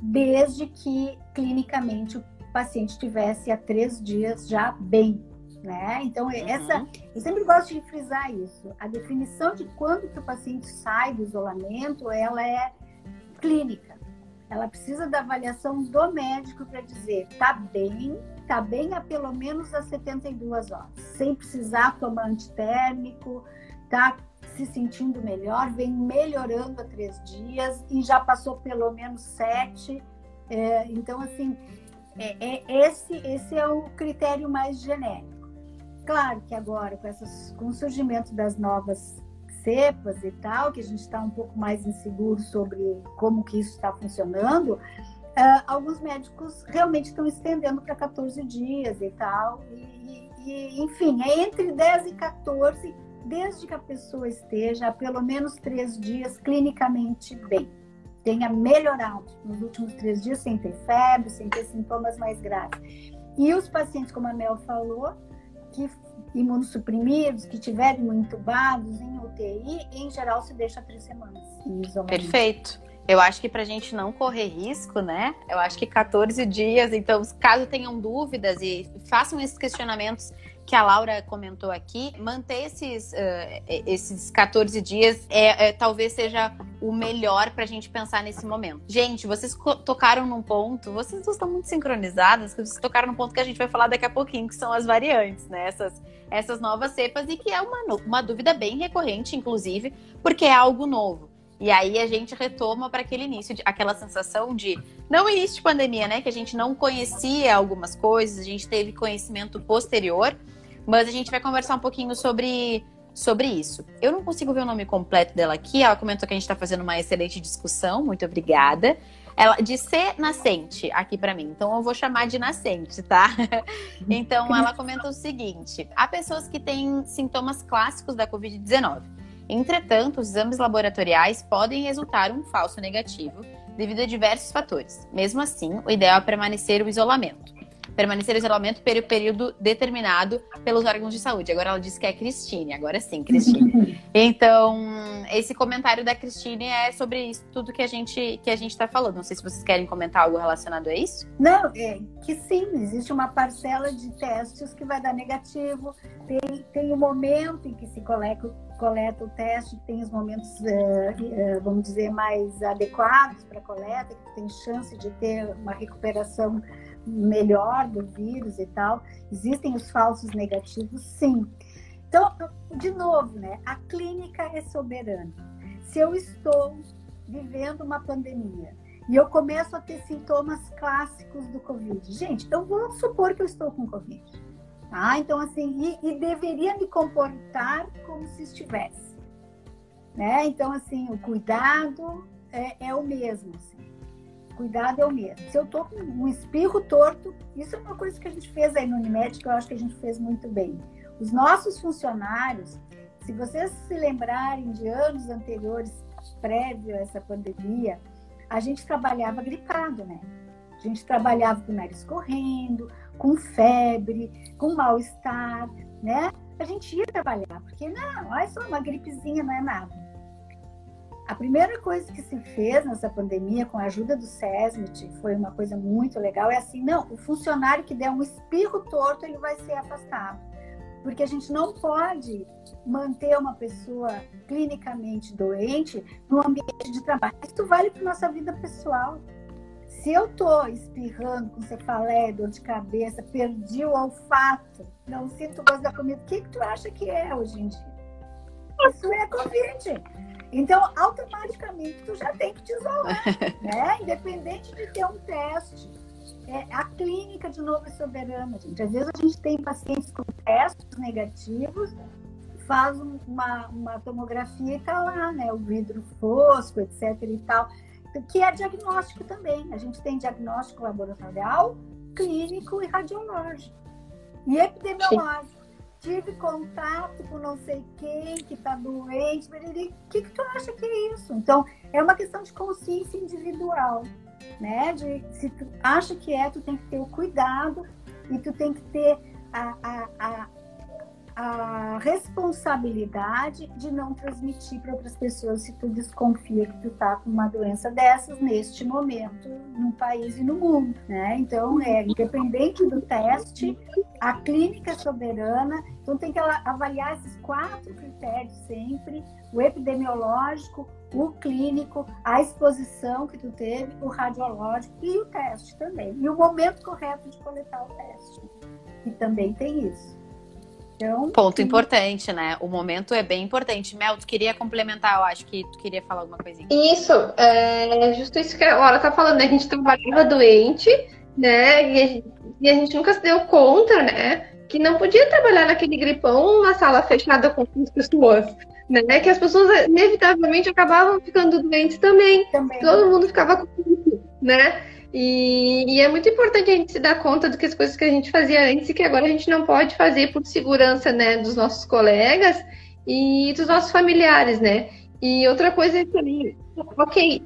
desde que clinicamente o paciente tivesse há três dias já bem, né? Então, uhum. essa, eu sempre gosto de frisar isso. A definição de quando que o paciente sai do isolamento, ela é clínica. Ela precisa da avaliação do médico para dizer, tá bem, tá bem há pelo menos as 72 horas, sem precisar tomar antitérmico, tá se sentindo melhor, vem melhorando há três dias e já passou pelo menos sete. É, então, assim, é, é, esse, esse é o critério mais genérico. Claro que agora, com, essas, com o surgimento das novas cepas e tal, que a gente está um pouco mais inseguro sobre como que isso está funcionando, uh, alguns médicos realmente estão estendendo para 14 dias e tal. E, e, enfim, é entre 10 e 14, desde que a pessoa esteja há pelo menos três dias clinicamente bem. Tenha melhorado nos últimos três dias sem ter febre, sem ter sintomas mais graves. E os pacientes, como a Mel falou, que imunossuprimidos, que tiverem entubados em UTI, em geral se deixa três semanas. Perfeito. Eu acho que para a gente não correr risco, né? Eu acho que 14 dias. Então, caso tenham dúvidas e façam esses questionamentos que a Laura comentou aqui, manter esses, uh, esses 14 dias é, é, talvez seja o melhor para a gente pensar nesse momento. Gente, vocês tocaram num ponto, vocês estão muito sincronizadas, vocês tocaram num ponto que a gente vai falar daqui a pouquinho, que são as variantes, né? Essas, essas novas cepas, e que é uma, uma dúvida bem recorrente, inclusive, porque é algo novo. E aí a gente retoma para aquele início, de, aquela sensação de. Não início de pandemia, né? Que a gente não conhecia algumas coisas, a gente teve conhecimento posterior. Mas a gente vai conversar um pouquinho sobre, sobre isso. Eu não consigo ver o nome completo dela aqui. Ela comentou que a gente está fazendo uma excelente discussão. Muito obrigada. Ela de ser nascente aqui para mim. Então eu vou chamar de nascente, tá? então ela comenta o seguinte: há pessoas que têm sintomas clássicos da COVID-19. Entretanto, os exames laboratoriais podem resultar um falso negativo devido a diversos fatores. Mesmo assim, o ideal é permanecer o isolamento permanecer em isolamento pelo período determinado pelos órgãos de saúde. Agora ela disse que é Cristine, agora sim, Cristine. então, esse comentário da Cristine é sobre isso, tudo que a gente que a gente está falando. Não sei se vocês querem comentar algo relacionado a isso. Não, é que sim, existe uma parcela de testes que vai dar negativo. Tem, tem o momento em que se coleta, coleta o teste, tem os momentos, uh, uh, vamos dizer, mais adequados para coleta, que tem chance de ter uma recuperação melhor do vírus e tal. Existem os falsos negativos, sim. Então, de novo, né? A clínica é soberana. Se eu estou vivendo uma pandemia e eu começo a ter sintomas clássicos do Covid, gente, eu vou supor que eu estou com Covid. Tá? Então, assim, e, e deveria me comportar como se estivesse. Né? Então, assim, o cuidado é, é o mesmo. Assim cuidado é o mesmo. Se eu tô com um espirro torto, isso é uma coisa que a gente fez aí no Unimed, que eu acho que a gente fez muito bem. Os nossos funcionários, se vocês se lembrarem de anos anteriores, prévio a essa pandemia, a gente trabalhava gripado, né? A gente trabalhava com o nariz correndo, com febre, com mal-estar, né? A gente ia trabalhar, porque não, olha só, uma gripezinha não é nada. A primeira coisa que se fez nessa pandemia, com a ajuda do SESMIT, foi uma coisa muito legal, é assim, não, o funcionário que der um espirro torto, ele vai ser afastado. Porque a gente não pode manter uma pessoa clinicamente doente no ambiente de trabalho. Isso vale para nossa vida pessoal. Se eu estou espirrando com cefaleia, dor de cabeça, perdi o olfato, não sinto gosto da comida, o que, que tu acha que é hoje em dia? Isso é Covid. Então, automaticamente, tu já tem que te isolar, né? Independente de ter um teste. É, a clínica, de novo, é soberana, gente. Às vezes a gente tem pacientes com testes negativos, faz uma, uma tomografia e tá lá, né? O vidro fosco, etc e tal. Que é diagnóstico também. A gente tem diagnóstico laboratorial, clínico e radiológico. E epidemiológico tive contato com não sei quem que está doente, o que, que tu acha que é isso? Então, é uma questão de consciência individual, né? De, se tu acha que é, tu tem que ter o cuidado e tu tem que ter a, a, a a responsabilidade de não transmitir para outras pessoas se tu desconfia que tu tá com uma doença dessas neste momento no país e no mundo, né? Então, é independente do teste, a clínica é soberana, então tem que avaliar esses quatro critérios sempre, o epidemiológico, o clínico, a exposição que tu teve, o radiológico e o teste também. E o momento correto de coletar o teste, que também tem isso. Então, Ponto sim. importante, né? O momento é bem importante. Mel, tu queria complementar, eu acho que tu queria falar alguma coisinha. Isso, é justo isso que a Laura tá falando, né? A gente trabalhava doente, né? E a, gente, e a gente nunca se deu conta, né? Que não podia trabalhar naquele gripão numa sala fechada com 15 pessoas, né? Que as pessoas inevitavelmente acabavam ficando doentes também. também. Todo mundo ficava com isso, né? E, e, é muito importante a gente se dar conta do que as coisas que a gente fazia antes e que agora a gente não pode fazer por segurança, né, dos nossos colegas e dos nossos familiares, né? E outra coisa também, ok,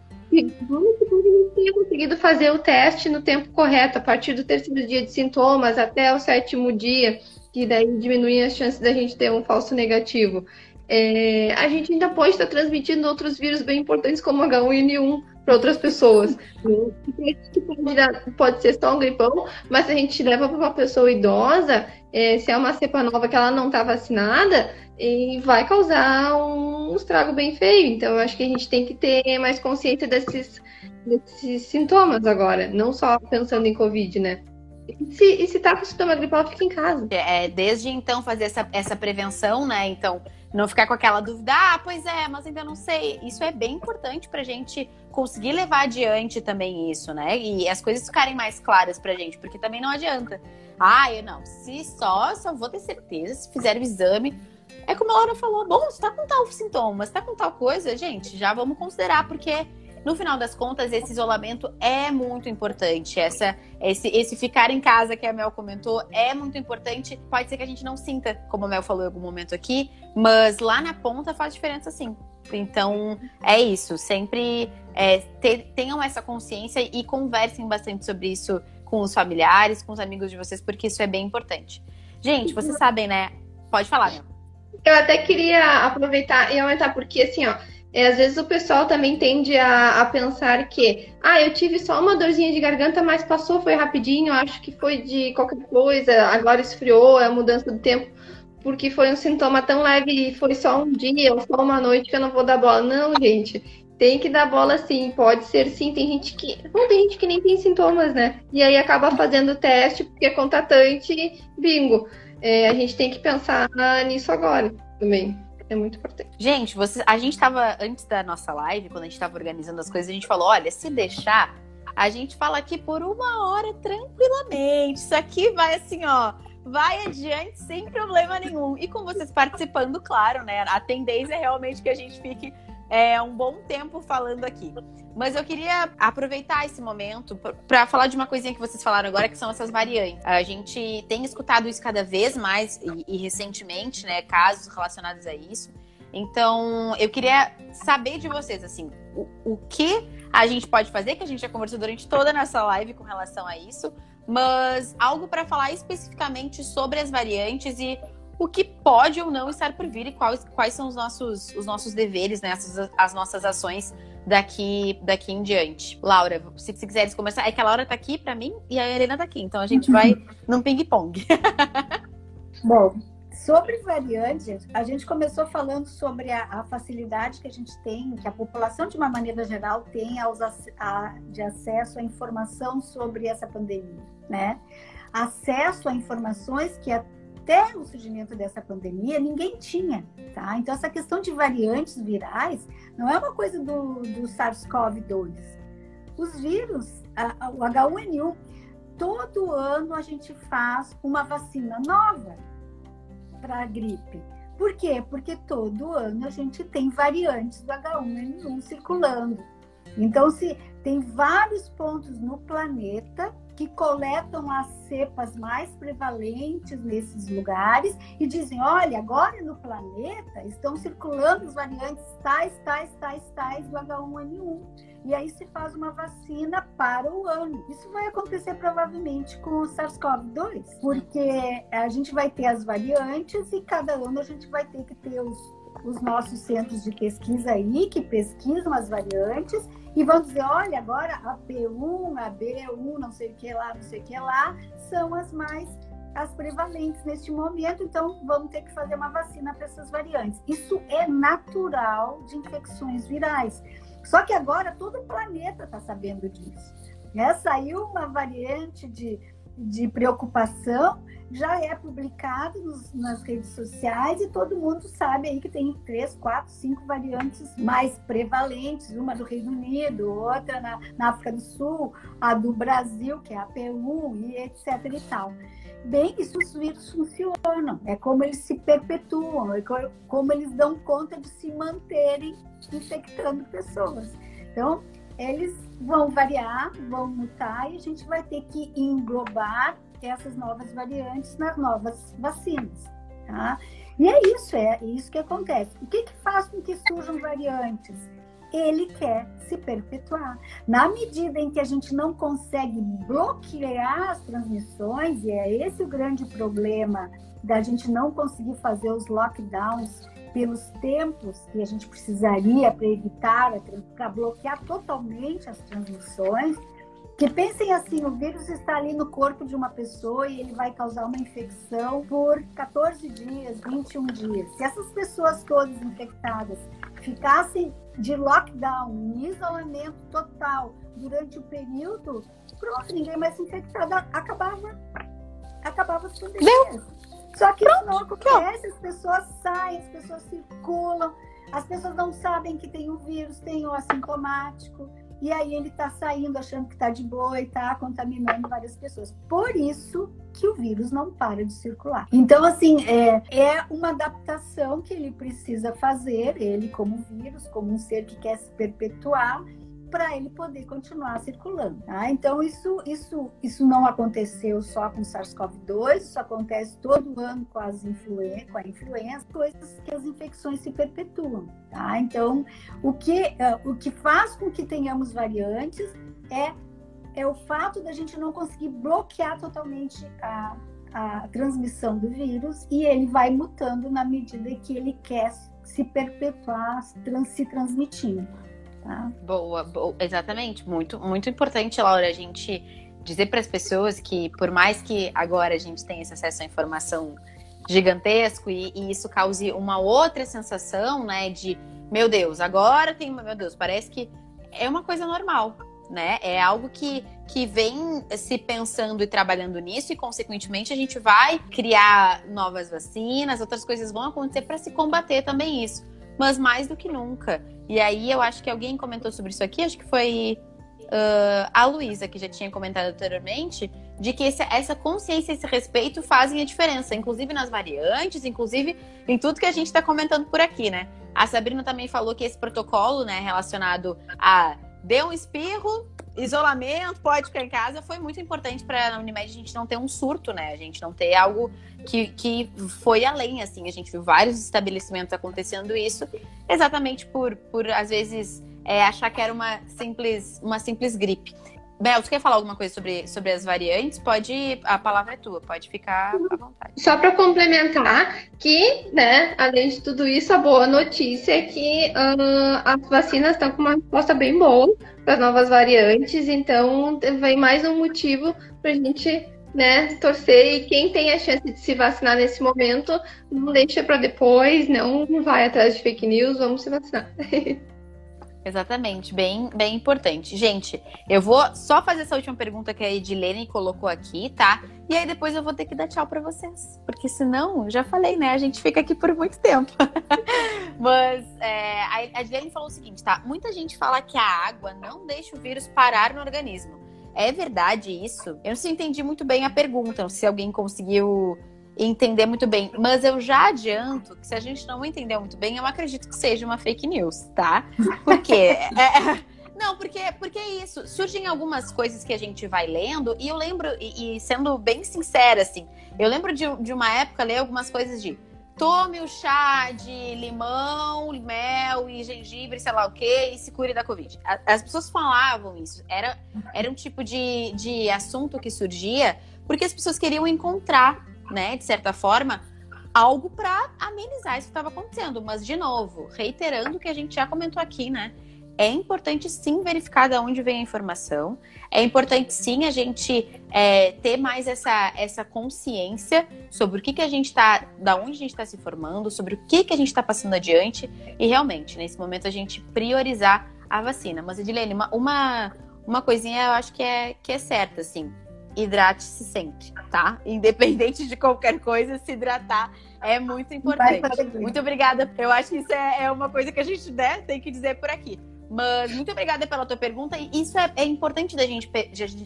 vamos que a gente tenha conseguido fazer o teste no tempo correto, a partir do terceiro dia de sintomas até o sétimo dia, que daí diminui as chances da gente ter um falso negativo. É, a gente ainda pode estar transmitindo outros vírus bem importantes, como H1N1, para outras pessoas. Pode, pode ser só um gripão, mas se a gente leva para uma pessoa idosa, é, se é uma cepa nova que ela não está vacinada, e vai causar um estrago bem feio. Então, eu acho que a gente tem que ter mais consciência desses, desses sintomas agora, não só pensando em Covid, né? E se, e se tá com sintoma gripal, fica em casa. É, desde então fazer essa, essa prevenção, né? Então, não ficar com aquela dúvida, ah, pois é, mas ainda não sei. Isso é bem importante pra gente conseguir levar adiante também isso, né? E as coisas ficarem mais claras pra gente, porque também não adianta. Ah, eu não, se só, só vou ter certeza se fizer o exame. É como a Laura falou, bom, você tá com tal sintoma, você tá com tal coisa, gente, já vamos considerar, porque no final das contas, esse isolamento é muito importante. Essa, esse, esse ficar em casa que a Mel comentou é muito importante. Pode ser que a gente não sinta, como a Mel falou em algum momento aqui, mas lá na ponta faz diferença sim. Então, é isso. Sempre é, ter, tenham essa consciência e conversem bastante sobre isso com os familiares, com os amigos de vocês, porque isso é bem importante. Gente, vocês sabem, né? Pode falar, Mel. Eu até queria aproveitar e aumentar, porque assim, ó, é, às vezes o pessoal também tende a, a, pensar que, ah, eu tive só uma dorzinha de garganta, mas passou, foi rapidinho, acho que foi de qualquer coisa, agora esfriou, é a mudança do tempo, porque foi um sintoma tão leve e foi só um dia ou só uma noite que eu não vou dar bola. Não, gente, tem que dar bola sim, pode ser sim. Tem gente que. Tem gente que nem tem sintomas, né? E aí acaba fazendo o teste porque é contatante, bingo. É, a gente tem que pensar nisso agora também. É muito importante. Gente, você, a gente estava, antes da nossa live, quando a gente estava organizando as coisas, a gente falou: olha, se deixar, a gente fala aqui por uma hora tranquilamente. Isso aqui vai assim, ó. Vai adiante sem problema nenhum. E com vocês participando, claro, né? A tendência é realmente que a gente fique é, um bom tempo falando aqui. Mas eu queria aproveitar esse momento para falar de uma coisinha que vocês falaram agora, que são essas variantes. A gente tem escutado isso cada vez mais e, e recentemente, né, casos relacionados a isso. Então, eu queria saber de vocês, assim, o, o que a gente pode fazer, que a gente já conversou durante toda a nossa live com relação a isso, mas algo para falar especificamente sobre as variantes e o que pode ou não estar por vir e quais, quais são os nossos, os nossos deveres, né, as, as nossas ações daqui, daqui em diante. Laura, se, se quiseres começar, é que a Laura tá aqui para mim e a Helena tá aqui, então a gente vai num ping-pong. Bom, sobre variantes, a gente começou falando sobre a, a, facilidade que a gente tem, que a população, de uma maneira geral, tem aos, a, de acesso à informação sobre essa pandemia, né? Acesso a informações que a até o surgimento dessa pandemia, ninguém tinha, tá? Então, essa questão de variantes virais não é uma coisa do, do SARS-CoV-2. Os vírus, a, a, o H1N1, todo ano a gente faz uma vacina nova para a gripe. Por quê? Porque todo ano a gente tem variantes do H1N1 circulando. Então, se tem vários pontos no planeta que coletam as cepas mais prevalentes nesses lugares e dizem: olha, agora no planeta estão circulando as variantes tais, tais, tais, tais do H1N1. E aí se faz uma vacina para o ano. Isso vai acontecer provavelmente com o SARS-CoV-2, porque a gente vai ter as variantes e cada ano a gente vai ter que ter os, os nossos centros de pesquisa aí que pesquisam as variantes e vão dizer, olha, agora a P1, a B1, não sei o que lá, não sei o que lá, são as mais as prevalentes neste momento, então vamos ter que fazer uma vacina para essas variantes. Isso é natural de infecções virais. Só que agora todo o planeta está sabendo disso. Né? Saiu uma variante de de preocupação já é publicado nos, nas redes sociais e todo mundo sabe aí que tem três, quatro, cinco variantes mais prevalentes, uma do Reino Unido, outra na, na África do Sul, a do Brasil, que é a P1 e etc e tal. Bem, isso os vírus funcionam, é como eles se perpetuam, é como eles dão conta de se manterem infectando pessoas. Então, eles vão variar, vão mutar e a gente vai ter que englobar essas novas variantes nas novas vacinas, tá? E é isso, é isso que acontece. O que, que faz com que surjam variantes? Ele quer se perpetuar. Na medida em que a gente não consegue bloquear as transmissões, e é esse o grande problema da gente não conseguir fazer os lockdowns pelos tempos que a gente precisaria para evitar, para bloquear totalmente as transmissões, que pensem assim, o vírus está ali no corpo de uma pessoa e ele vai causar uma infecção por 14 dias, 21 dias. Se essas pessoas todas infectadas ficassem de lockdown, em isolamento total durante o período, pronto, ninguém mais infectado, acabava, acabava as pandemias. Só que isso não acontece, as pessoas saem, as pessoas circulam, as pessoas não sabem que tem o vírus, tem o assintomático e aí ele está saindo achando que está de boa e está contaminando várias pessoas. Por isso que o vírus não para de circular. Então, assim, é, é uma adaptação que ele precisa fazer, ele como vírus, como um ser que quer se perpetuar, para ele poder continuar circulando. Tá? Então, isso, isso, isso não aconteceu só com SARS-CoV-2, isso acontece todo ano com, as influen com a influenza, coisas que as infecções se perpetuam. Tá? Então, o que, uh, o que faz com que tenhamos variantes é, é o fato da gente não conseguir bloquear totalmente a, a transmissão do vírus e ele vai mutando na medida que ele quer se perpetuar, trans, se transmitindo. Tá? Boa, boa, exatamente. Muito, muito importante, Laura, a gente dizer para as pessoas que, por mais que agora a gente tenha esse acesso à informação gigantesco e, e, isso cause uma outra sensação, né, de meu Deus, agora tem, meu Deus, parece que é uma coisa normal, né? É algo que, que vem se pensando e trabalhando nisso e, consequentemente, a gente vai criar novas vacinas, outras coisas vão acontecer para se combater também isso mas mais do que nunca. E aí eu acho que alguém comentou sobre isso aqui, acho que foi uh, a Luísa, que já tinha comentado anteriormente, de que esse, essa consciência, esse respeito fazem a diferença, inclusive nas variantes, inclusive em tudo que a gente está comentando por aqui, né? A Sabrina também falou que esse protocolo, né, relacionado a deu um espirro, isolamento, pode ficar em casa, foi muito importante para na Unimed a gente não ter um surto, né? A gente não ter algo que, que foi além, assim. A gente viu vários estabelecimentos acontecendo isso, exatamente por, por às vezes, é, achar que era uma simples, uma simples gripe. Bel, você quer falar alguma coisa sobre, sobre as variantes? Pode, a palavra é tua, pode ficar à vontade. Só para complementar que, né, além de tudo isso, a boa notícia é que uh, as vacinas estão com uma resposta bem boa para as novas variantes, então vem mais um motivo para a gente né, torcer e quem tem a chance de se vacinar nesse momento, não deixa para depois, não vai atrás de fake news, vamos se vacinar. Exatamente, bem, bem importante. Gente, eu vou só fazer essa última pergunta que a Edilene colocou aqui, tá? E aí depois eu vou ter que dar tchau para vocês, porque senão, já falei, né? A gente fica aqui por muito tempo. Mas é, a Edilene falou o seguinte, tá? Muita gente fala que a água não deixa o vírus parar no organismo. É verdade isso? Eu não sei, entendi muito bem a pergunta, se alguém conseguiu entender muito bem. Mas eu já adianto que se a gente não entender muito bem, eu acredito que seja uma fake news, tá? Porque. é, não, porque, porque é isso. Surgem algumas coisas que a gente vai lendo, e eu lembro, e, e sendo bem sincera, assim, eu lembro de, de uma época ler algumas coisas de tome o chá de limão, mel e gengibre, sei lá o que, e se cure da Covid. As pessoas falavam isso. Era, era um tipo de, de assunto que surgia porque as pessoas queriam encontrar né, de certa forma, algo para amenizar isso que estava acontecendo. Mas, de novo, reiterando o que a gente já comentou aqui, né? É importante sim verificar de onde vem a informação. É importante sim a gente é, ter mais essa, essa consciência sobre o que, que a gente está, da onde a gente está se formando, sobre o que, que a gente está passando adiante e realmente, nesse momento, a gente priorizar a vacina. Mas, Edilene, uma, uma, uma coisinha eu acho que é, que é certa, assim hidrate-se sempre, tá? Independente de qualquer coisa, se hidratar é muito importante. Muito obrigada. Eu acho que isso é, é uma coisa que a gente né, tem que dizer por aqui. Mas muito obrigada pela tua pergunta. E isso é, é importante da gente,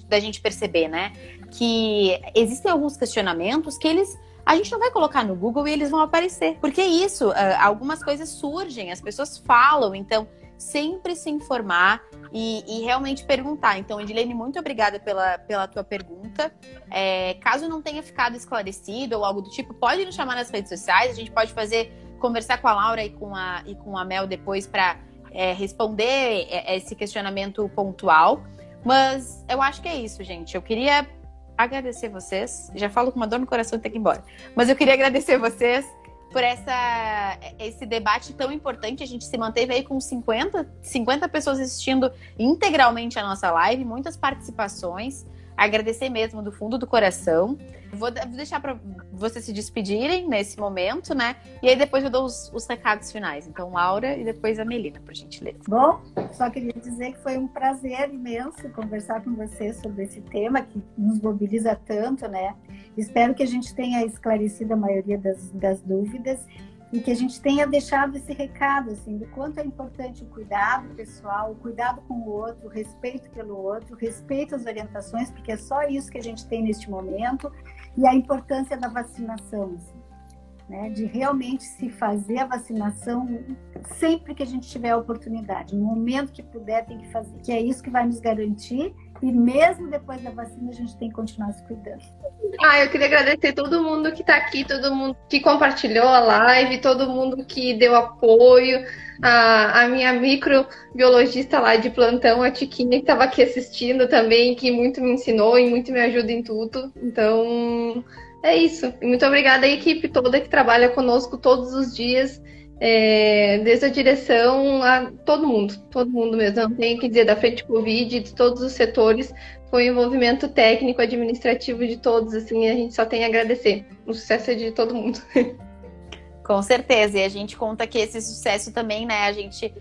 da gente perceber, né? Que existem alguns questionamentos que eles a gente não vai colocar no Google e eles vão aparecer. Porque é isso, ah, algumas coisas surgem, as pessoas falam, então sempre se informar e, e realmente perguntar. Então, Edilene, muito obrigada pela, pela tua pergunta. É, caso não tenha ficado esclarecido ou algo do tipo, pode nos chamar nas redes sociais, a gente pode fazer, conversar com a Laura e com a, e com a Mel depois para é, responder esse questionamento pontual. Mas eu acho que é isso, gente. Eu queria agradecer vocês. Já falo com uma dor no coração de ter que ir embora. Mas eu queria agradecer vocês por essa, esse debate tão importante. A gente se manteve aí com 50, 50 pessoas assistindo integralmente a nossa live, muitas participações agradecer mesmo do fundo do coração. Vou deixar para vocês se despedirem nesse momento, né? E aí depois eu dou os, os, recados finais. Então, Laura e depois a Melina, por gentileza. Bom, só queria dizer que foi um prazer imenso conversar com vocês sobre esse tema que nos mobiliza tanto, né? Espero que a gente tenha esclarecido a maioria das, das dúvidas e que a gente tenha deixado esse recado assim do quanto é importante o cuidado pessoal, o cuidado com o outro, o respeito pelo outro, o respeito às orientações, porque é só isso que a gente tem neste momento e a importância da vacinação, assim, né? De realmente se fazer a vacinação sempre que a gente tiver a oportunidade, no momento que puder tem que fazer, que é isso que vai nos garantir e mesmo depois da vacina, a gente tem que continuar se cuidando. Ah, eu queria agradecer todo mundo que está aqui, todo mundo que compartilhou a live, todo mundo que deu apoio, a, a minha microbiologista lá de plantão, a Tiquinha, que estava aqui assistindo também, que muito me ensinou e muito me ajuda em tudo. Então, é isso. Muito obrigada à equipe toda que trabalha conosco todos os dias é, desde a direção a todo mundo, todo mundo mesmo, não tenho que dizer, da frente Covid, de todos os setores, foi o envolvimento técnico, administrativo de todos, assim, a gente só tem a agradecer. O sucesso é de todo mundo. Com certeza, e a gente conta que esse sucesso também, né, a gente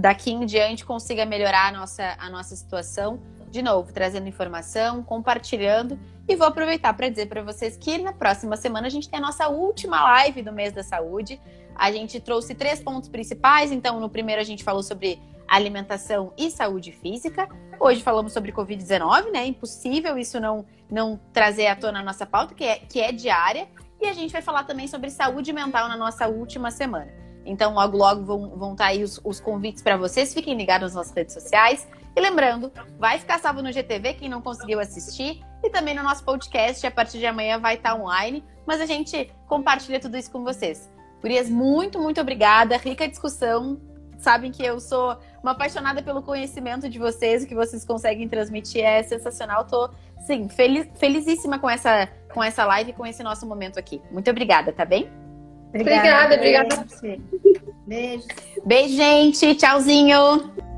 daqui em diante consiga melhorar a nossa, a nossa situação, de novo, trazendo informação, compartilhando, e vou aproveitar para dizer para vocês que na próxima semana a gente tem a nossa última live do mês da saúde, a gente trouxe três pontos principais. Então, no primeiro, a gente falou sobre alimentação e saúde física. Hoje falamos sobre Covid-19, né? Impossível isso não, não trazer à tona a nossa pauta, que é, que é diária. E a gente vai falar também sobre saúde mental na nossa última semana. Então, logo, logo vão, vão estar tá aí os, os convites para vocês. Fiquem ligados nas nossas redes sociais. E lembrando, vai ficar salvo no GTV quem não conseguiu assistir. E também no nosso podcast, a partir de amanhã vai estar tá online. Mas a gente compartilha tudo isso com vocês. Gurias, muito, muito obrigada. Rica discussão. Sabem que eu sou uma apaixonada pelo conhecimento de vocês, o que vocês conseguem transmitir é sensacional. Tô, sim, feliz, felizíssima com essa, com essa live, com esse nosso momento aqui. Muito obrigada, tá bem? Obrigada, obrigada. obrigada. Beijo. Beijo, gente. Tchauzinho.